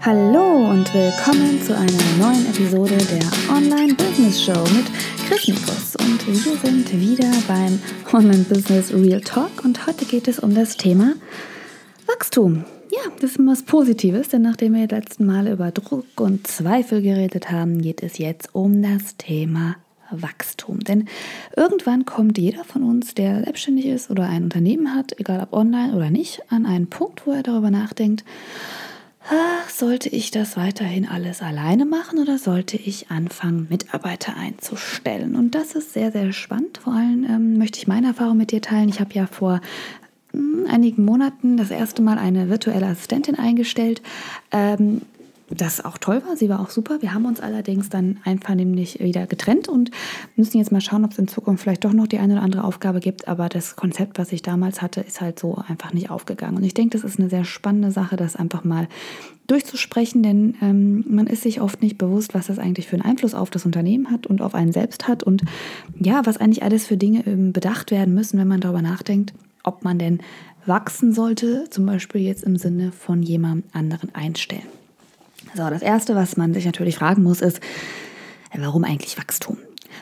Hallo und willkommen zu einer neuen Episode der Online Business Show mit Chris Nikus. Und wir sind wieder beim Online Business Real Talk und heute geht es um das Thema Wachstum. Ja, das ist was Positives, denn nachdem wir die letzten Male über Druck und Zweifel geredet haben, geht es jetzt um das Thema Wachstum. Denn irgendwann kommt jeder von uns, der selbstständig ist oder ein Unternehmen hat, egal ob online oder nicht, an einen Punkt, wo er darüber nachdenkt, sollte ich das weiterhin alles alleine machen oder sollte ich anfangen, Mitarbeiter einzustellen? Und das ist sehr, sehr spannend. Vor allem ähm, möchte ich meine Erfahrung mit dir teilen. Ich habe ja vor hm, einigen Monaten das erste Mal eine virtuelle Assistentin eingestellt. Ähm, das auch toll war. Sie war auch super. Wir haben uns allerdings dann einvernehmlich wieder getrennt und müssen jetzt mal schauen, ob es in Zukunft vielleicht doch noch die eine oder andere Aufgabe gibt. Aber das Konzept, was ich damals hatte, ist halt so einfach nicht aufgegangen. Und ich denke, das ist eine sehr spannende Sache, das einfach mal durchzusprechen, denn ähm, man ist sich oft nicht bewusst, was das eigentlich für einen Einfluss auf das Unternehmen hat und auf einen selbst hat und ja, was eigentlich alles für Dinge ähm, bedacht werden müssen, wenn man darüber nachdenkt, ob man denn wachsen sollte, zum Beispiel jetzt im Sinne von jemand anderen einstellen. So, das Erste, was man sich natürlich fragen muss, ist, warum eigentlich Wachstum?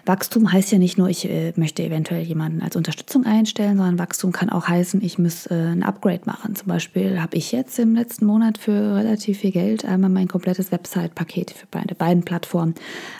Wachstum heißt ja nicht nur, ich äh, möchte eventuell jemanden als Unterstützung einstellen, sondern Wachstum kann auch heißen, ich muss äh, ein Upgrade machen. Zum Beispiel habe ich jetzt im letzten Monat für relativ viel Geld einmal mein komplettes Website-Paket für beide beiden Plattformen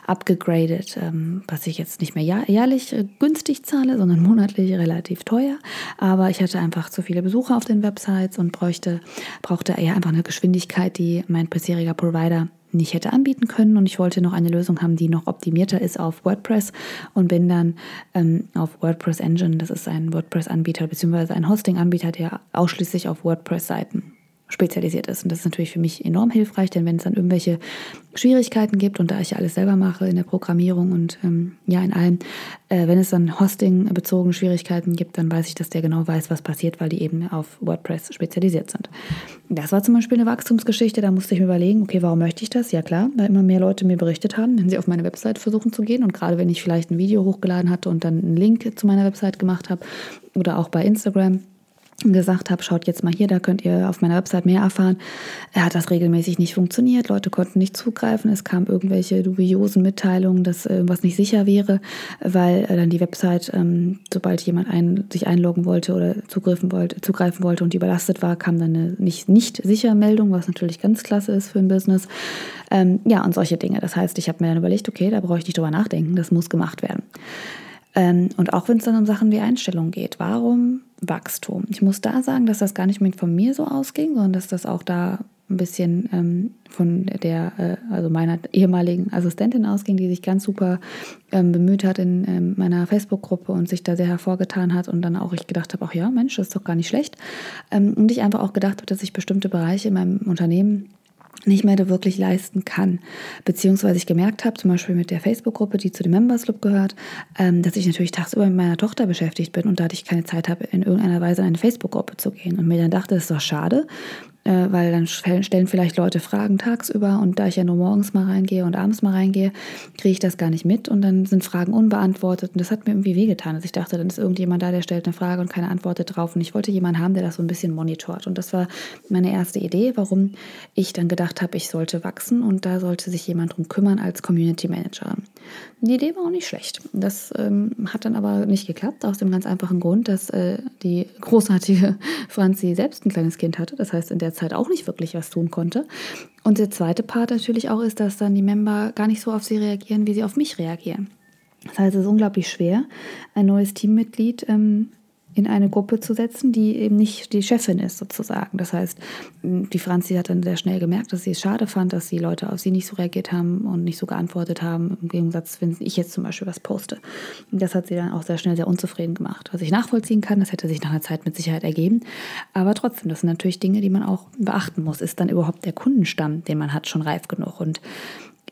abgegradet, ähm, was ich jetzt nicht mehr jährlich äh, günstig zahle, sondern monatlich relativ teuer. Aber ich hatte einfach zu viele Besucher auf den Websites und bräuchte, brauchte eher einfach eine Geschwindigkeit, die mein bisheriger Provider nicht hätte anbieten können. Und ich wollte noch eine Lösung haben, die noch optimierter ist auf WordPress und bin dann ähm, auf WordPress Engine, das ist ein WordPress-Anbieter bzw. ein Hosting-Anbieter, der ausschließlich auf WordPress-Seiten spezialisiert ist. Und das ist natürlich für mich enorm hilfreich, denn wenn es dann irgendwelche Schwierigkeiten gibt und da ich ja alles selber mache in der Programmierung und ähm, ja in allem, äh, wenn es dann Hosting-bezogene Schwierigkeiten gibt, dann weiß ich, dass der genau weiß, was passiert, weil die eben auf WordPress spezialisiert sind. Das war zum Beispiel eine Wachstumsgeschichte, da musste ich mir überlegen, okay, warum möchte ich das? Ja klar, weil immer mehr Leute mir berichtet haben, wenn sie auf meine Website versuchen zu gehen und gerade wenn ich vielleicht ein Video hochgeladen hatte und dann einen Link zu meiner Website gemacht habe oder auch bei Instagram, gesagt habe, schaut jetzt mal hier, da könnt ihr auf meiner Website mehr erfahren. Er hat das regelmäßig nicht funktioniert, Leute konnten nicht zugreifen, es kamen irgendwelche dubiosen Mitteilungen, dass irgendwas nicht sicher wäre, weil dann die Website, ähm, sobald jemand ein, sich einloggen wollte oder zugreifen wollte, zugreifen wollte und die überlastet war, kam dann eine nicht, nicht sicher Meldung, was natürlich ganz klasse ist für ein Business. Ähm, ja, und solche Dinge. Das heißt, ich habe mir dann überlegt, okay, da brauche ich nicht drüber nachdenken, das muss gemacht werden. Ähm, und auch wenn es dann um Sachen wie Einstellung geht, warum Wachstum? Ich muss da sagen, dass das gar nicht mit von mir so ausging, sondern dass das auch da ein bisschen ähm, von der, äh, also meiner ehemaligen Assistentin ausging, die sich ganz super ähm, bemüht hat in ähm, meiner Facebook-Gruppe und sich da sehr hervorgetan hat und dann auch ich gedacht habe, ach ja, Mensch, das ist doch gar nicht schlecht. Ähm, und ich einfach auch gedacht habe, dass ich bestimmte Bereiche in meinem Unternehmen nicht mehr wirklich leisten kann. Beziehungsweise ich gemerkt habe, zum Beispiel mit der Facebook-Gruppe, die zu dem Members Club gehört, ähm, dass ich natürlich tagsüber mit meiner Tochter beschäftigt bin und dadurch keine Zeit habe, in irgendeiner Weise in eine Facebook-Gruppe zu gehen. Und mir dann dachte, das ist doch schade, äh, weil dann stellen vielleicht Leute Fragen tagsüber und da ich ja nur morgens mal reingehe und abends mal reingehe, kriege ich das gar nicht mit und dann sind Fragen unbeantwortet und das hat mir irgendwie wehgetan. Also ich dachte, dann ist irgendjemand da, der stellt eine Frage und keine antwortet drauf und ich wollte jemanden haben, der das so ein bisschen monitort und das war meine erste Idee, warum ich dann gedacht habe, ich sollte wachsen und da sollte sich jemand drum kümmern als Community Manager. Die Idee war auch nicht schlecht. Das ähm, hat dann aber nicht geklappt, aus dem ganz einfachen Grund, dass äh, die großartige Franzi selbst ein kleines Kind hatte. Das heißt, in der Zeit auch nicht wirklich was tun konnte. Und der zweite Part natürlich auch ist, dass dann die Member gar nicht so auf sie reagieren, wie sie auf mich reagieren. Das heißt, es ist unglaublich schwer, ein neues Teammitglied ähm, in eine Gruppe zu setzen, die eben nicht die Chefin ist sozusagen. Das heißt, die Franzi hat dann sehr schnell gemerkt, dass sie es schade fand, dass die Leute auf sie nicht so reagiert haben und nicht so geantwortet haben, im Gegensatz, wenn ich jetzt zum Beispiel was poste. Das hat sie dann auch sehr schnell sehr unzufrieden gemacht. Was ich nachvollziehen kann, das hätte sich nach einer Zeit mit Sicherheit ergeben. Aber trotzdem, das sind natürlich Dinge, die man auch beachten muss. Ist dann überhaupt der Kundenstamm, den man hat, schon reif genug? Und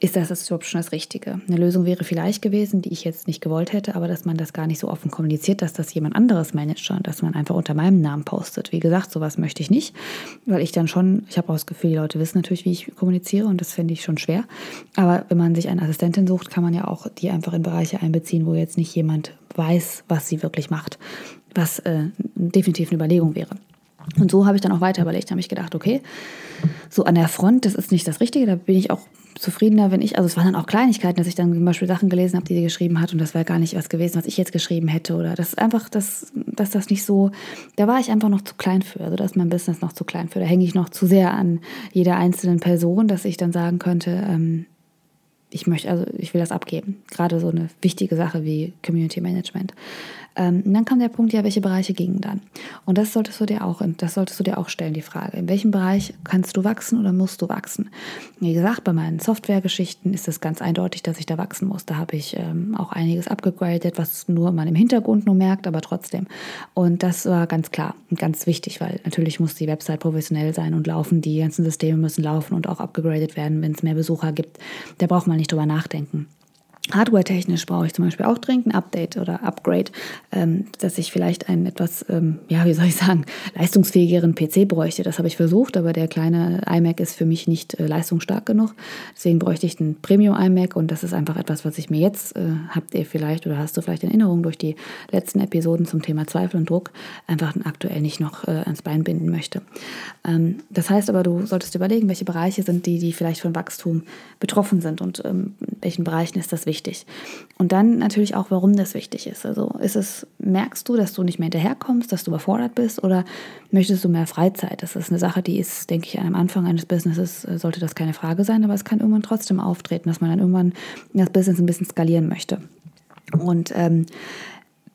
ist das, überhaupt schon das Richtige. Eine Lösung wäre vielleicht gewesen, die ich jetzt nicht gewollt hätte, aber dass man das gar nicht so offen kommuniziert, dass das jemand anderes managt und dass man einfach unter meinem Namen postet. Wie gesagt, sowas möchte ich nicht, weil ich dann schon, ich habe auch das Gefühl, die Leute wissen natürlich, wie ich kommuniziere und das finde ich schon schwer. Aber wenn man sich eine Assistentin sucht, kann man ja auch die einfach in Bereiche einbeziehen, wo jetzt nicht jemand weiß, was sie wirklich macht, was äh, definitiv eine Überlegung wäre. Und so habe ich dann auch weiter überlegt, habe ich gedacht, okay, so an der Front, das ist nicht das Richtige, da bin ich auch zufriedener, wenn ich, also es waren dann auch Kleinigkeiten, dass ich dann zum Beispiel Sachen gelesen habe, die sie geschrieben hat und das wäre gar nicht was gewesen, was ich jetzt geschrieben hätte oder das ist einfach, das, dass das nicht so, da war ich einfach noch zu klein für, also da ist mein Business noch zu klein für, da hänge ich noch zu sehr an jeder einzelnen Person, dass ich dann sagen könnte, ähm, ich möchte, also ich will das abgeben. Gerade so eine wichtige Sache wie Community Management. Ähm, und dann kam der Punkt, ja, welche Bereiche gingen dann? Und das solltest du dir auch, das solltest du dir auch stellen, die Frage. In welchem Bereich kannst du wachsen oder musst du wachsen? Wie gesagt, bei meinen Softwaregeschichten ist es ganz eindeutig, dass ich da wachsen muss. Da habe ich ähm, auch einiges abgegradet, was nur man im Hintergrund nur merkt, aber trotzdem. Und das war ganz klar und ganz wichtig, weil natürlich muss die Website professionell sein und laufen. Die ganzen Systeme müssen laufen und auch abgegradet werden, wenn es mehr Besucher gibt. Da braucht man nicht drüber nachdenken. Hardware-technisch brauche ich zum Beispiel auch dringend ein Update oder Upgrade, ähm, dass ich vielleicht einen etwas, ähm, ja, wie soll ich sagen, leistungsfähigeren PC bräuchte. Das habe ich versucht, aber der kleine iMac ist für mich nicht äh, leistungsstark genug. Deswegen bräuchte ich einen Premium-iMac und das ist einfach etwas, was ich mir jetzt, äh, habt ihr vielleicht oder hast du vielleicht in Erinnerung durch die letzten Episoden zum Thema Zweifel und Druck, einfach aktuell nicht noch äh, ans Bein binden möchte. Ähm, das heißt aber, du solltest überlegen, welche Bereiche sind die, die vielleicht von Wachstum betroffen sind und ähm, in welchen Bereichen ist das wichtig wichtig. Und dann natürlich auch, warum das wichtig ist. Also ist es, merkst du, dass du nicht mehr hinterherkommst, dass du überfordert bist oder möchtest du mehr Freizeit? Das ist eine Sache, die ist, denke ich, am Anfang eines Businesses äh, sollte das keine Frage sein, aber es kann irgendwann trotzdem auftreten, dass man dann irgendwann das Business ein bisschen skalieren möchte. Und ähm,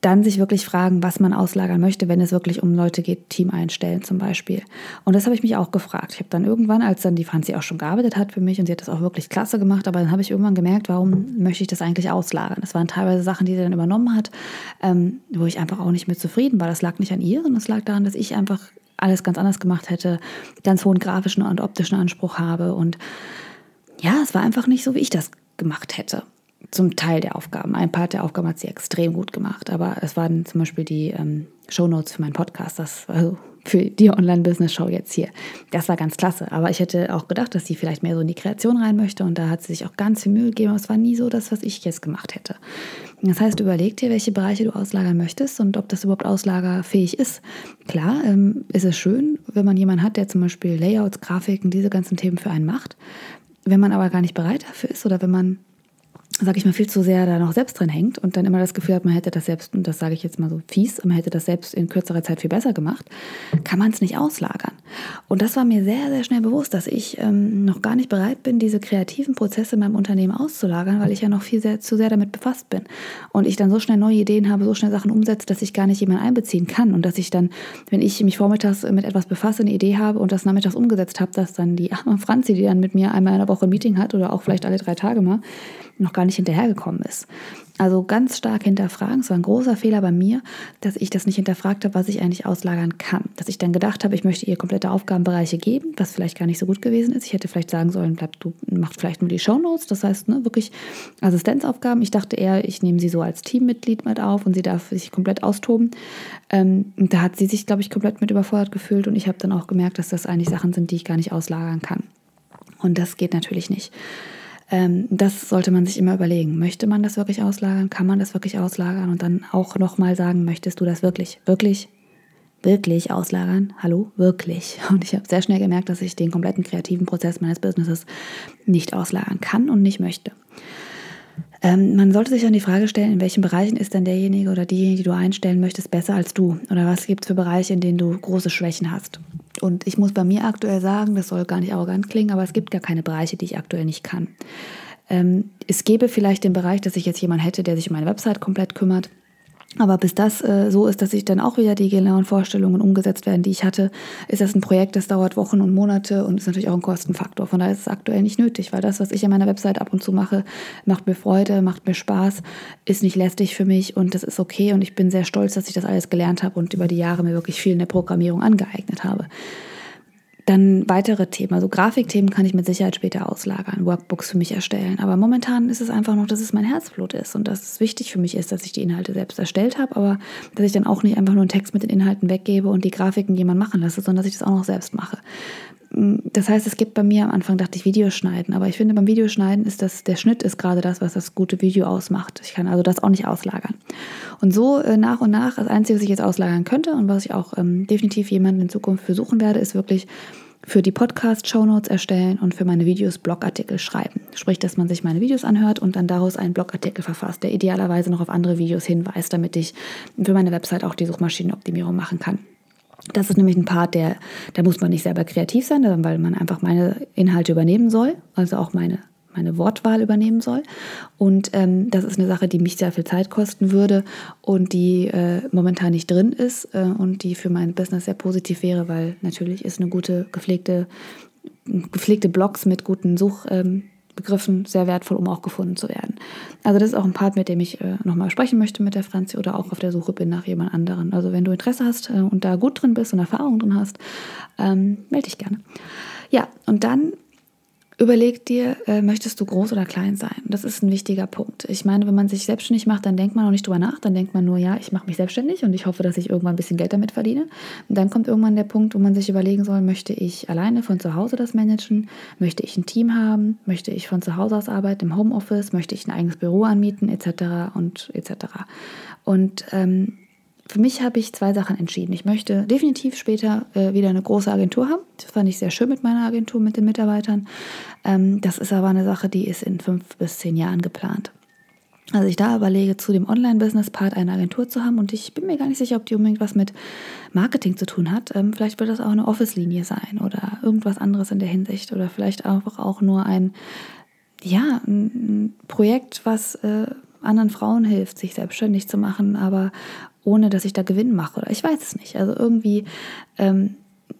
dann sich wirklich fragen, was man auslagern möchte, wenn es wirklich um Leute geht, Team einstellen zum Beispiel. Und das habe ich mich auch gefragt. Ich habe dann irgendwann, als dann die Franzi auch schon gearbeitet hat für mich und sie hat das auch wirklich klasse gemacht, aber dann habe ich irgendwann gemerkt, warum möchte ich das eigentlich auslagern? Das waren teilweise Sachen, die sie dann übernommen hat, ähm, wo ich einfach auch nicht mehr zufrieden war. Das lag nicht an ihr, sondern es lag daran, dass ich einfach alles ganz anders gemacht hätte, ganz hohen grafischen und optischen Anspruch habe und ja, es war einfach nicht so, wie ich das gemacht hätte zum Teil der Aufgaben. Ein Part der Aufgaben hat sie extrem gut gemacht, aber es waren zum Beispiel die ähm, Shownotes für meinen Podcast, das also für die Online-Business-Show jetzt hier. Das war ganz klasse, aber ich hätte auch gedacht, dass sie vielleicht mehr so in die Kreation rein möchte und da hat sie sich auch ganz viel Mühe gegeben, aber es war nie so das, was ich jetzt gemacht hätte. Das heißt, überleg dir, welche Bereiche du auslagern möchtest und ob das überhaupt auslagerfähig ist. Klar, ähm, ist es schön, wenn man jemanden hat, der zum Beispiel Layouts, Grafiken, diese ganzen Themen für einen macht. Wenn man aber gar nicht bereit dafür ist oder wenn man sag ich mal, viel zu sehr da noch selbst drin hängt und dann immer das Gefühl hat, man hätte das selbst, und das sage ich jetzt mal so fies, man hätte das selbst in kürzerer Zeit viel besser gemacht, kann man es nicht auslagern. Und das war mir sehr, sehr schnell bewusst, dass ich ähm, noch gar nicht bereit bin, diese kreativen Prozesse in meinem Unternehmen auszulagern, weil ich ja noch viel sehr, zu sehr damit befasst bin. Und ich dann so schnell neue Ideen habe, so schnell Sachen umsetze, dass ich gar nicht jemanden einbeziehen kann. Und dass ich dann, wenn ich mich vormittags mit etwas befasse, eine Idee habe und das nachmittags umgesetzt habe, dass dann die arme Franzi, die dann mit mir einmal in der Woche ein Meeting hat oder auch vielleicht alle drei Tage mal, noch gar nicht hinterhergekommen ist. Also ganz stark hinterfragen. Es war ein großer Fehler bei mir, dass ich das nicht hinterfragt habe, was ich eigentlich auslagern kann. Dass ich dann gedacht habe, ich möchte ihr komplette Aufgabenbereiche geben, was vielleicht gar nicht so gut gewesen ist. Ich hätte vielleicht sagen sollen, bleib du, mach vielleicht nur die Shownotes. Das heißt, ne, wirklich Assistenzaufgaben. Ich dachte eher, ich nehme sie so als Teammitglied mit auf und sie darf sich komplett austoben. Ähm, da hat sie sich, glaube ich, komplett mit überfordert gefühlt und ich habe dann auch gemerkt, dass das eigentlich Sachen sind, die ich gar nicht auslagern kann. Und das geht natürlich nicht. Ähm, das sollte man sich immer überlegen. Möchte man das wirklich auslagern? Kann man das wirklich auslagern? Und dann auch nochmal sagen, möchtest du das wirklich, wirklich, wirklich auslagern? Hallo? Wirklich. Und ich habe sehr schnell gemerkt, dass ich den kompletten kreativen Prozess meines Businesses nicht auslagern kann und nicht möchte. Ähm, man sollte sich dann die Frage stellen, in welchen Bereichen ist denn derjenige oder diejenige, die du einstellen möchtest, besser als du? Oder was gibt es für Bereiche, in denen du große Schwächen hast? Und ich muss bei mir aktuell sagen, das soll gar nicht arrogant klingen, aber es gibt gar keine Bereiche, die ich aktuell nicht kann. Ähm, es gäbe vielleicht den Bereich, dass ich jetzt jemanden hätte, der sich um meine Website komplett kümmert. Aber bis das äh, so ist, dass sich dann auch wieder die genauen Vorstellungen umgesetzt werden, die ich hatte, ist das ein Projekt, das dauert Wochen und Monate und ist natürlich auch ein Kostenfaktor. Von daher ist es aktuell nicht nötig, weil das, was ich an meiner Website ab und zu mache, macht mir Freude, macht mir Spaß, ist nicht lästig für mich und das ist okay. Und ich bin sehr stolz, dass ich das alles gelernt habe und über die Jahre mir wirklich viel in der Programmierung angeeignet habe. Dann weitere Themen, also Grafikthemen kann ich mit Sicherheit später auslagern, Workbooks für mich erstellen. Aber momentan ist es einfach noch, dass es mein Herzblut ist und dass es wichtig für mich ist, dass ich die Inhalte selbst erstellt habe, aber dass ich dann auch nicht einfach nur einen Text mit den Inhalten weggebe und die Grafiken jemand machen lasse, sondern dass ich das auch noch selbst mache. Das heißt, es gibt bei mir am Anfang, dachte ich, Videoschneiden. Aber ich finde, beim Videoschneiden ist das, der Schnitt ist gerade das, was das gute Video ausmacht. Ich kann also das auch nicht auslagern. Und so äh, nach und nach, das Einzige, was ich jetzt auslagern könnte und was ich auch ähm, definitiv jemanden in Zukunft versuchen werde, ist wirklich für die Podcast-Shownotes erstellen und für meine Videos Blogartikel schreiben. Sprich, dass man sich meine Videos anhört und dann daraus einen Blogartikel verfasst, der idealerweise noch auf andere Videos hinweist, damit ich für meine Website auch die Suchmaschinenoptimierung machen kann. Das ist nämlich ein Part, der, da muss man nicht selber kreativ sein, weil man einfach meine Inhalte übernehmen soll, also auch meine, meine Wortwahl übernehmen soll. Und ähm, das ist eine Sache, die mich sehr viel Zeit kosten würde und die äh, momentan nicht drin ist äh, und die für mein Business sehr positiv wäre, weil natürlich ist eine gute, gepflegte, gepflegte Blogs mit guten Such. Ähm, Begriffen sehr wertvoll, um auch gefunden zu werden. Also das ist auch ein Part, mit dem ich äh, nochmal sprechen möchte mit der Franzi oder auch auf der Suche bin nach jemand anderen. Also wenn du Interesse hast äh, und da gut drin bist und Erfahrung drin hast, ähm, melde dich gerne. Ja, und dann Überleg dir, äh, möchtest du groß oder klein sein? Das ist ein wichtiger Punkt. Ich meine, wenn man sich selbstständig macht, dann denkt man auch nicht drüber nach. Dann denkt man nur, ja, ich mache mich selbstständig und ich hoffe, dass ich irgendwann ein bisschen Geld damit verdiene. Und dann kommt irgendwann der Punkt, wo man sich überlegen soll, möchte ich alleine von zu Hause das managen? Möchte ich ein Team haben? Möchte ich von zu Hause aus arbeiten im Homeoffice? Möchte ich ein eigenes Büro anmieten? Etc. und etc. Und ähm, für mich habe ich zwei Sachen entschieden. Ich möchte definitiv später äh, wieder eine große Agentur haben. Das fand ich sehr schön mit meiner Agentur, mit den Mitarbeitern. Ähm, das ist aber eine Sache, die ist in fünf bis zehn Jahren geplant. Also ich da überlege, zu dem Online-Business-Part eine Agentur zu haben und ich bin mir gar nicht sicher, ob die unbedingt was mit Marketing zu tun hat. Ähm, vielleicht wird das auch eine Office-Linie sein oder irgendwas anderes in der Hinsicht oder vielleicht einfach auch nur ein, ja, ein Projekt, was äh, anderen Frauen hilft, sich selbstständig zu machen, aber ohne dass ich da Gewinn mache. Ich weiß es nicht. Also irgendwie ähm,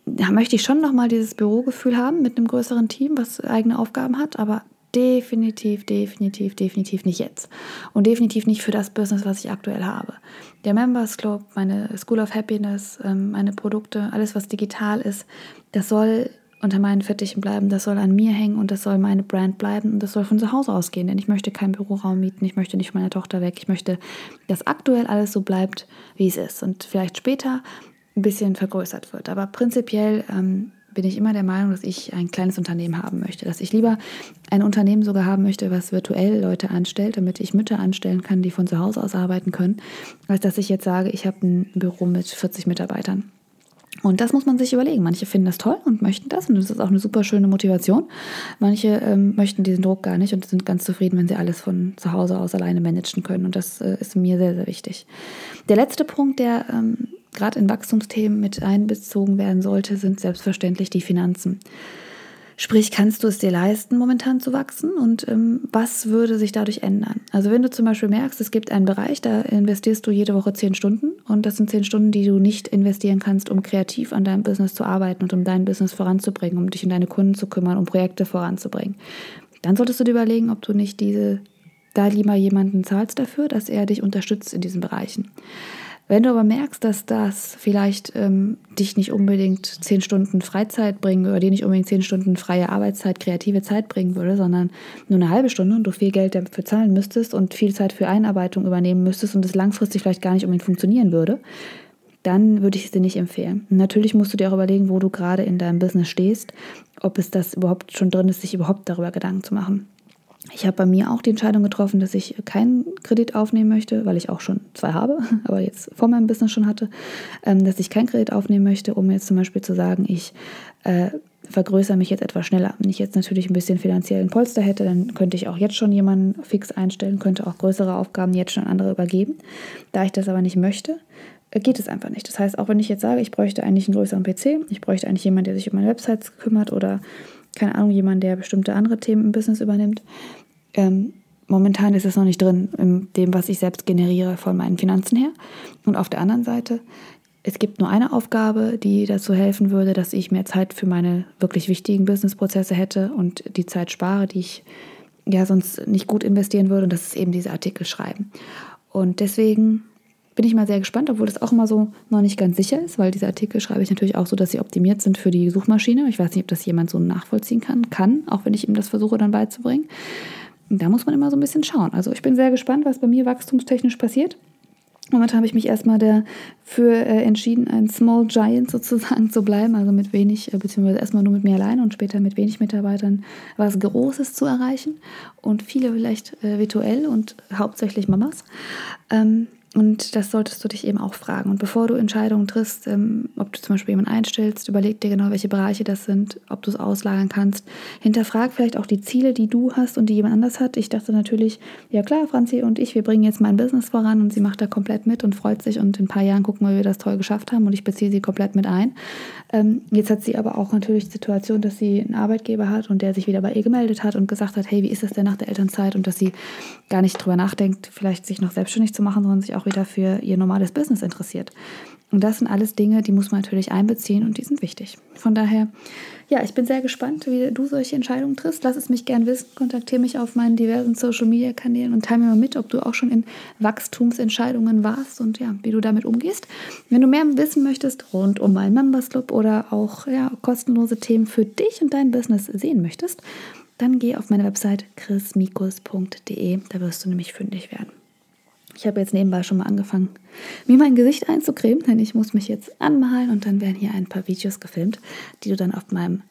möchte ich schon nochmal dieses Bürogefühl haben mit einem größeren Team, was eigene Aufgaben hat, aber definitiv, definitiv, definitiv nicht jetzt. Und definitiv nicht für das Business, was ich aktuell habe. Der Members Club, meine School of Happiness, ähm, meine Produkte, alles, was digital ist, das soll unter meinen Fittichen bleiben, das soll an mir hängen und das soll meine Brand bleiben und das soll von zu Hause ausgehen, denn ich möchte keinen Büroraum mieten, ich möchte nicht meine Tochter weg, ich möchte, dass aktuell alles so bleibt, wie es ist und vielleicht später ein bisschen vergrößert wird. Aber prinzipiell ähm, bin ich immer der Meinung, dass ich ein kleines Unternehmen haben möchte, dass ich lieber ein Unternehmen sogar haben möchte, was virtuell Leute anstellt, damit ich Mütter anstellen kann, die von zu Hause aus arbeiten können, als dass ich jetzt sage, ich habe ein Büro mit 40 Mitarbeitern. Und das muss man sich überlegen. Manche finden das toll und möchten das und das ist auch eine super schöne Motivation. Manche ähm, möchten diesen Druck gar nicht und sind ganz zufrieden, wenn sie alles von zu Hause aus alleine managen können. Und das äh, ist mir sehr, sehr wichtig. Der letzte Punkt, der ähm, gerade in Wachstumsthemen mit einbezogen werden sollte, sind selbstverständlich die Finanzen. Sprich, kannst du es dir leisten, momentan zu wachsen und ähm, was würde sich dadurch ändern? Also wenn du zum Beispiel merkst, es gibt einen Bereich, da investierst du jede Woche zehn Stunden und das sind zehn Stunden, die du nicht investieren kannst, um kreativ an deinem Business zu arbeiten und um dein Business voranzubringen, um dich um deine Kunden zu kümmern, um Projekte voranzubringen, dann solltest du dir überlegen, ob du nicht diese da lieber jemanden zahlst dafür, dass er dich unterstützt in diesen Bereichen. Wenn du aber merkst, dass das vielleicht ähm, dich nicht unbedingt zehn Stunden Freizeit bringen oder dir nicht unbedingt zehn Stunden freie Arbeitszeit, kreative Zeit bringen würde, sondern nur eine halbe Stunde und du viel Geld dafür zahlen müsstest und viel Zeit für Einarbeitung übernehmen müsstest und es langfristig vielleicht gar nicht unbedingt funktionieren würde, dann würde ich es dir nicht empfehlen. natürlich musst du dir auch überlegen, wo du gerade in deinem Business stehst, ob es das überhaupt schon drin ist, sich überhaupt darüber Gedanken zu machen. Ich habe bei mir auch die Entscheidung getroffen, dass ich keinen Kredit aufnehmen möchte, weil ich auch schon zwei habe, aber jetzt vor meinem Business schon hatte, ähm, dass ich keinen Kredit aufnehmen möchte, um jetzt zum Beispiel zu sagen, ich äh, vergrößere mich jetzt etwas schneller. Wenn ich jetzt natürlich ein bisschen finanziellen Polster hätte, dann könnte ich auch jetzt schon jemanden fix einstellen, könnte auch größere Aufgaben jetzt schon an andere übergeben. Da ich das aber nicht möchte, äh, geht es einfach nicht. Das heißt, auch wenn ich jetzt sage, ich bräuchte eigentlich einen größeren PC, ich bräuchte eigentlich jemanden, der sich um meine Websites kümmert oder keine Ahnung, jemand, der bestimmte andere Themen im Business übernimmt. Ähm, momentan ist es noch nicht drin in dem, was ich selbst generiere von meinen Finanzen her. Und auf der anderen Seite, es gibt nur eine Aufgabe, die dazu helfen würde, dass ich mehr Zeit für meine wirklich wichtigen Businessprozesse hätte und die Zeit spare, die ich ja sonst nicht gut investieren würde. Und das ist eben diese Artikel schreiben. Und deswegen bin ich mal sehr gespannt, obwohl das auch immer so noch nicht ganz sicher ist, weil diese Artikel schreibe ich natürlich auch so, dass sie optimiert sind für die Suchmaschine. Ich weiß nicht, ob das jemand so nachvollziehen kann, kann, auch wenn ich ihm das versuche dann beizubringen. Da muss man immer so ein bisschen schauen. Also ich bin sehr gespannt, was bei mir wachstumstechnisch passiert. Momentan habe ich mich erstmal dafür äh, entschieden, ein Small Giant sozusagen zu bleiben, also mit wenig, äh, beziehungsweise erstmal nur mit mir alleine und später mit wenig Mitarbeitern was Großes zu erreichen und viele vielleicht äh, virtuell und hauptsächlich Mamas. Ähm, und das solltest du dich eben auch fragen. Und bevor du Entscheidungen triffst, ähm, ob du zum Beispiel jemanden einstellst, überleg dir genau, welche Bereiche das sind, ob du es auslagern kannst. Hinterfrag vielleicht auch die Ziele, die du hast und die jemand anders hat. Ich dachte natürlich, ja klar, Franzi und ich, wir bringen jetzt mein Business voran und sie macht da komplett mit und freut sich und in ein paar Jahren gucken wir, wie wir das toll geschafft haben und ich beziehe sie komplett mit ein. Ähm, jetzt hat sie aber auch natürlich die Situation, dass sie einen Arbeitgeber hat und der sich wieder bei ihr gemeldet hat und gesagt hat, hey, wie ist das denn nach der Elternzeit und dass sie gar nicht drüber nachdenkt, vielleicht sich noch selbstständig zu machen, sondern sich auch wieder für ihr normales Business interessiert. Und das sind alles Dinge, die muss man natürlich einbeziehen und die sind wichtig. Von daher, ja, ich bin sehr gespannt, wie du solche Entscheidungen triffst. Lass es mich gern wissen. Kontaktiere mich auf meinen diversen Social Media Kanälen und teile mir mal mit, ob du auch schon in Wachstumsentscheidungen warst und ja, wie du damit umgehst. Wenn du mehr wissen möchtest rund um meinen Members Club oder auch ja, kostenlose Themen für dich und dein Business sehen möchtest, dann geh auf meine Website chrismikus.de. Da wirst du nämlich fündig werden. Ich habe jetzt nebenbei schon mal angefangen, mir mein Gesicht einzucremen, denn ich muss mich jetzt anmalen und dann werden hier ein paar Videos gefilmt, die du dann auf meinem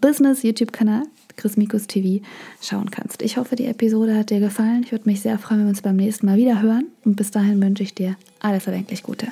Business YouTube-Kanal Chris Mikus TV schauen kannst. Ich hoffe, die Episode hat dir gefallen. Ich würde mich sehr freuen, wenn wir uns beim nächsten Mal wieder hören. Und bis dahin wünsche ich dir alles erdenklich Gute.